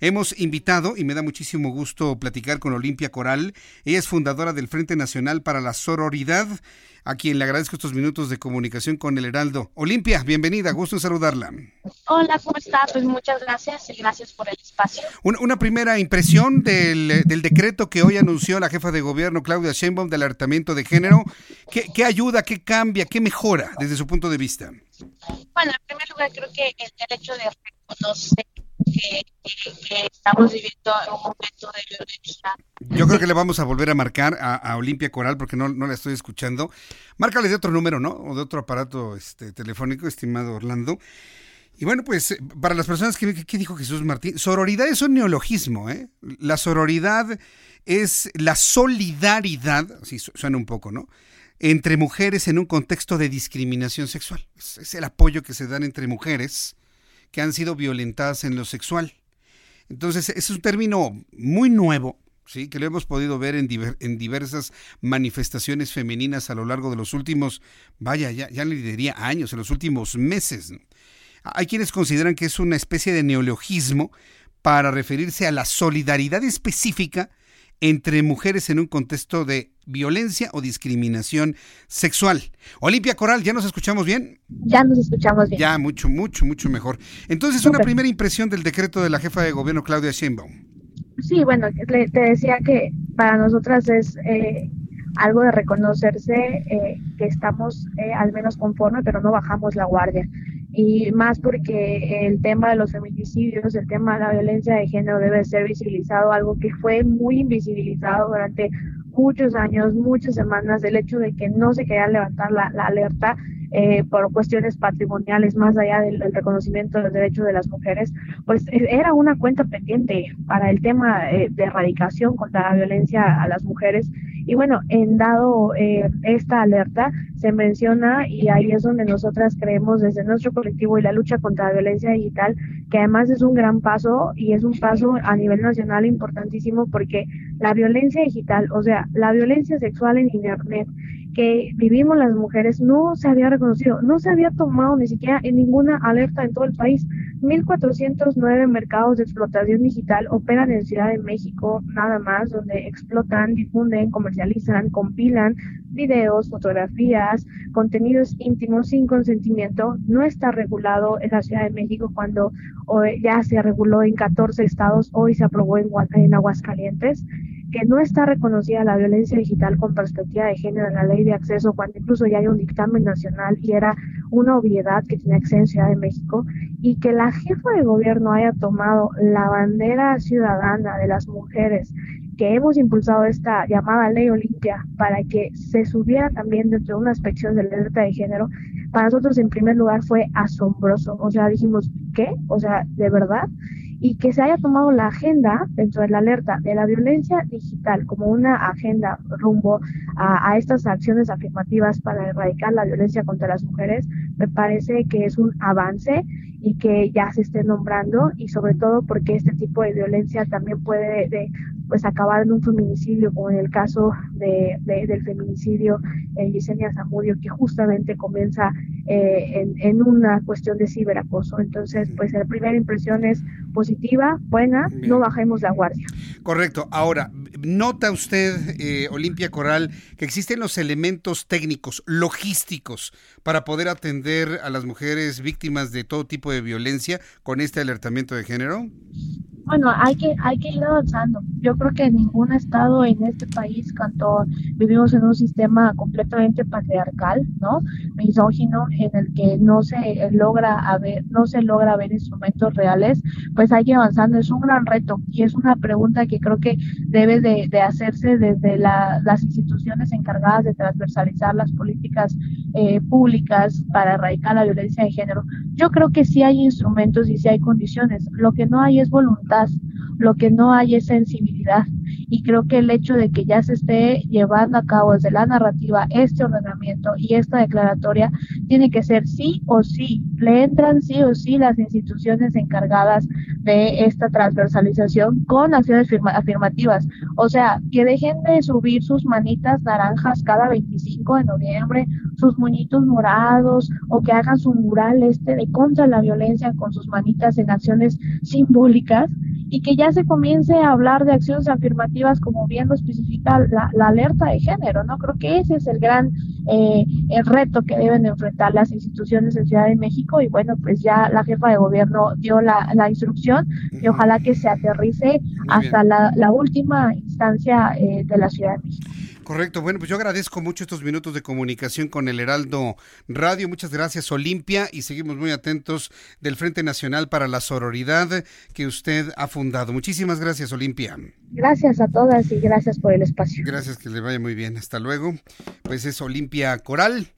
Hemos invitado, y me da muchísimo gusto platicar con Olimpia Coral. Ella es fundadora del Frente Nacional para la Sororidad, a quien le agradezco estos minutos de comunicación con el Heraldo. Olimpia, bienvenida, gusto en saludarla. Hola, ¿cómo está? Pues muchas gracias y gracias por el espacio. Una, primera impresión del, decreto que hoy anunció la jefa de gobierno, Claudia Sheinbaum, del alertamiento de género. ¿Qué, ¿Qué ayuda, qué cambia, qué mejora desde su punto de vista? Bueno, en primer lugar, creo que el derecho de reconocer que, estamos viviendo un momento de violencia. Yo creo que le vamos a volver a marcar a, Olimpia Coral porque no, no la estoy escuchando. Márcale de otro número, ¿no? O de otro aparato este, telefónico, estimado Orlando. Y bueno, pues para las personas que, ¿qué dijo Jesús Martín? Sororidad es un neologismo, ¿eh? La sororidad es la solidaridad, así suena un poco, ¿no? Entre mujeres en un contexto de discriminación sexual. es el apoyo que se dan entre mujeres que han sido violentadas en lo sexual. Entonces, es un término muy nuevo, ¿sí? que lo hemos podido ver en, en diversas manifestaciones femeninas a lo largo de los últimos, vaya, ya, ya le diría años, en los últimos meses. Hay quienes consideran que es una especie de neologismo para referirse a la solidaridad específica entre mujeres en un contexto de violencia o discriminación sexual. Olimpia Coral, ¿ya nos escuchamos bien? Ya nos escuchamos bien. Ya, mucho, mucho, mucho mejor. Entonces, una primera impresión del decreto de la jefa de gobierno, Claudia Sheinbaum. Sí, bueno, te decía que para nosotras es eh, algo de reconocerse eh, que estamos eh, al menos conforme, pero no bajamos la guardia y más porque el tema de los feminicidios, el tema de la violencia de género debe ser visibilizado, algo que fue muy invisibilizado durante muchos años, muchas semanas, el hecho de que no se quería levantar la, alerta eh, por cuestiones patrimoniales, más allá del, reconocimiento de los derechos de las mujeres, pues e, era una cuenta pendiente para el tema eh, de erradicación contra la violencia a las mujeres. Y bueno, en dado eh, esta alerta, se menciona, y ahí es donde nosotras creemos desde nuestro colectivo y la lucha contra la violencia digital, que además es un gran paso y es un paso a nivel nacional importantísimo porque la violencia digital, o sea, la violencia sexual en Internet que vivimos las mujeres no se había reconocido, no se había tomado ni siquiera en ninguna alerta en todo el país. 1.409 mercados de explotación digital operan en Ciudad de México, nada más, donde explotan, difunden, comercializan, compilan videos, fotografías, contenidos íntimos sin consentimiento. No está regulado en la Ciudad de México cuando ya se reguló en 14 estados, hoy se aprobó en, en Aguascalientes que no está reconocida la violencia digital con perspectiva de género en la ley de acceso, cuando incluso ya hay un dictamen nacional y era una obviedad que tiene acceso en Ciudad de México, y que la jefa de gobierno haya tomado la bandera ciudadana de las mujeres que hemos impulsado esta llamada ley Olimpia para que se subiera también dentro de una inspección de alerta de género, para nosotros en primer lugar fue asombroso. O sea, dijimos, ¿qué? O sea, ¿de verdad? Y que se haya tomado la agenda dentro de la alerta de la violencia digital como una agenda rumbo a, estas acciones afirmativas para erradicar la violencia contra las mujeres, me parece que es un avance y que ya se esté nombrando y sobre todo porque este tipo de violencia también puede de, pues acabar en un feminicidio como en el caso de, del feminicidio en Yesenia Zamudio que justamente comienza eh, en, en, una cuestión de ciberacoso entonces pues la primera impresión es positiva, buena, no bajemos la guardia. Correcto. Ahora, ¿nota usted, eh, Olimpia Coral, que existen los elementos técnicos, logísticos, para poder atender a las mujeres víctimas de todo tipo de violencia con este alertamiento de género? Bueno, hay que, hay que ir avanzando. Yo creo que ningún estado en este país, cuando vivimos en un sistema completamente patriarcal, ¿no? Misógino, en el que no se logra no se logra ver instrumentos reales, pues hay que avanzando. Es un gran reto y es una pregunta que creo que debe de, hacerse desde las instituciones encargadas de transversalizar las políticas eh, públicas para erradicar la violencia de género. Yo creo que sí hay instrumentos y sí hay condiciones. Lo que no hay es voluntad, lo que no hay es sensibilidad y creo que el hecho de que ya se esté llevando a cabo desde la narrativa este ordenamiento y esta declaratoria tiene que ser sí o sí, le entran sí o sí las instituciones encargadas de esta transversalización con acciones afirmativas, o sea, que dejen de subir sus manitas naranjas cada 25 de noviembre, sus muñitos morados o que hagan su mural este de contra la violencia con sus manitas en acciones simbólicas y que ya se comience a hablar de acciones afirmativas como bien lo especifica la, alerta de género, ¿no? Creo que ese es el gran eh, el reto que deben enfrentar las instituciones en Ciudad de México y bueno, pues ya la jefa de gobierno dio la, instrucción y ojalá que se aterrice hasta la, la, última instancia eh, de la Ciudad de México. Correcto, bueno, pues yo agradezco mucho estos minutos de comunicación con el Heraldo Radio. Muchas gracias, Olimpia, y seguimos muy atentos del Frente Nacional para la Sororidad que usted ha fundado. Muchísimas gracias, Olimpia. Gracias a todas y gracias por el espacio. Gracias, que le vaya muy bien. Hasta luego. Pues es Olimpia Coral.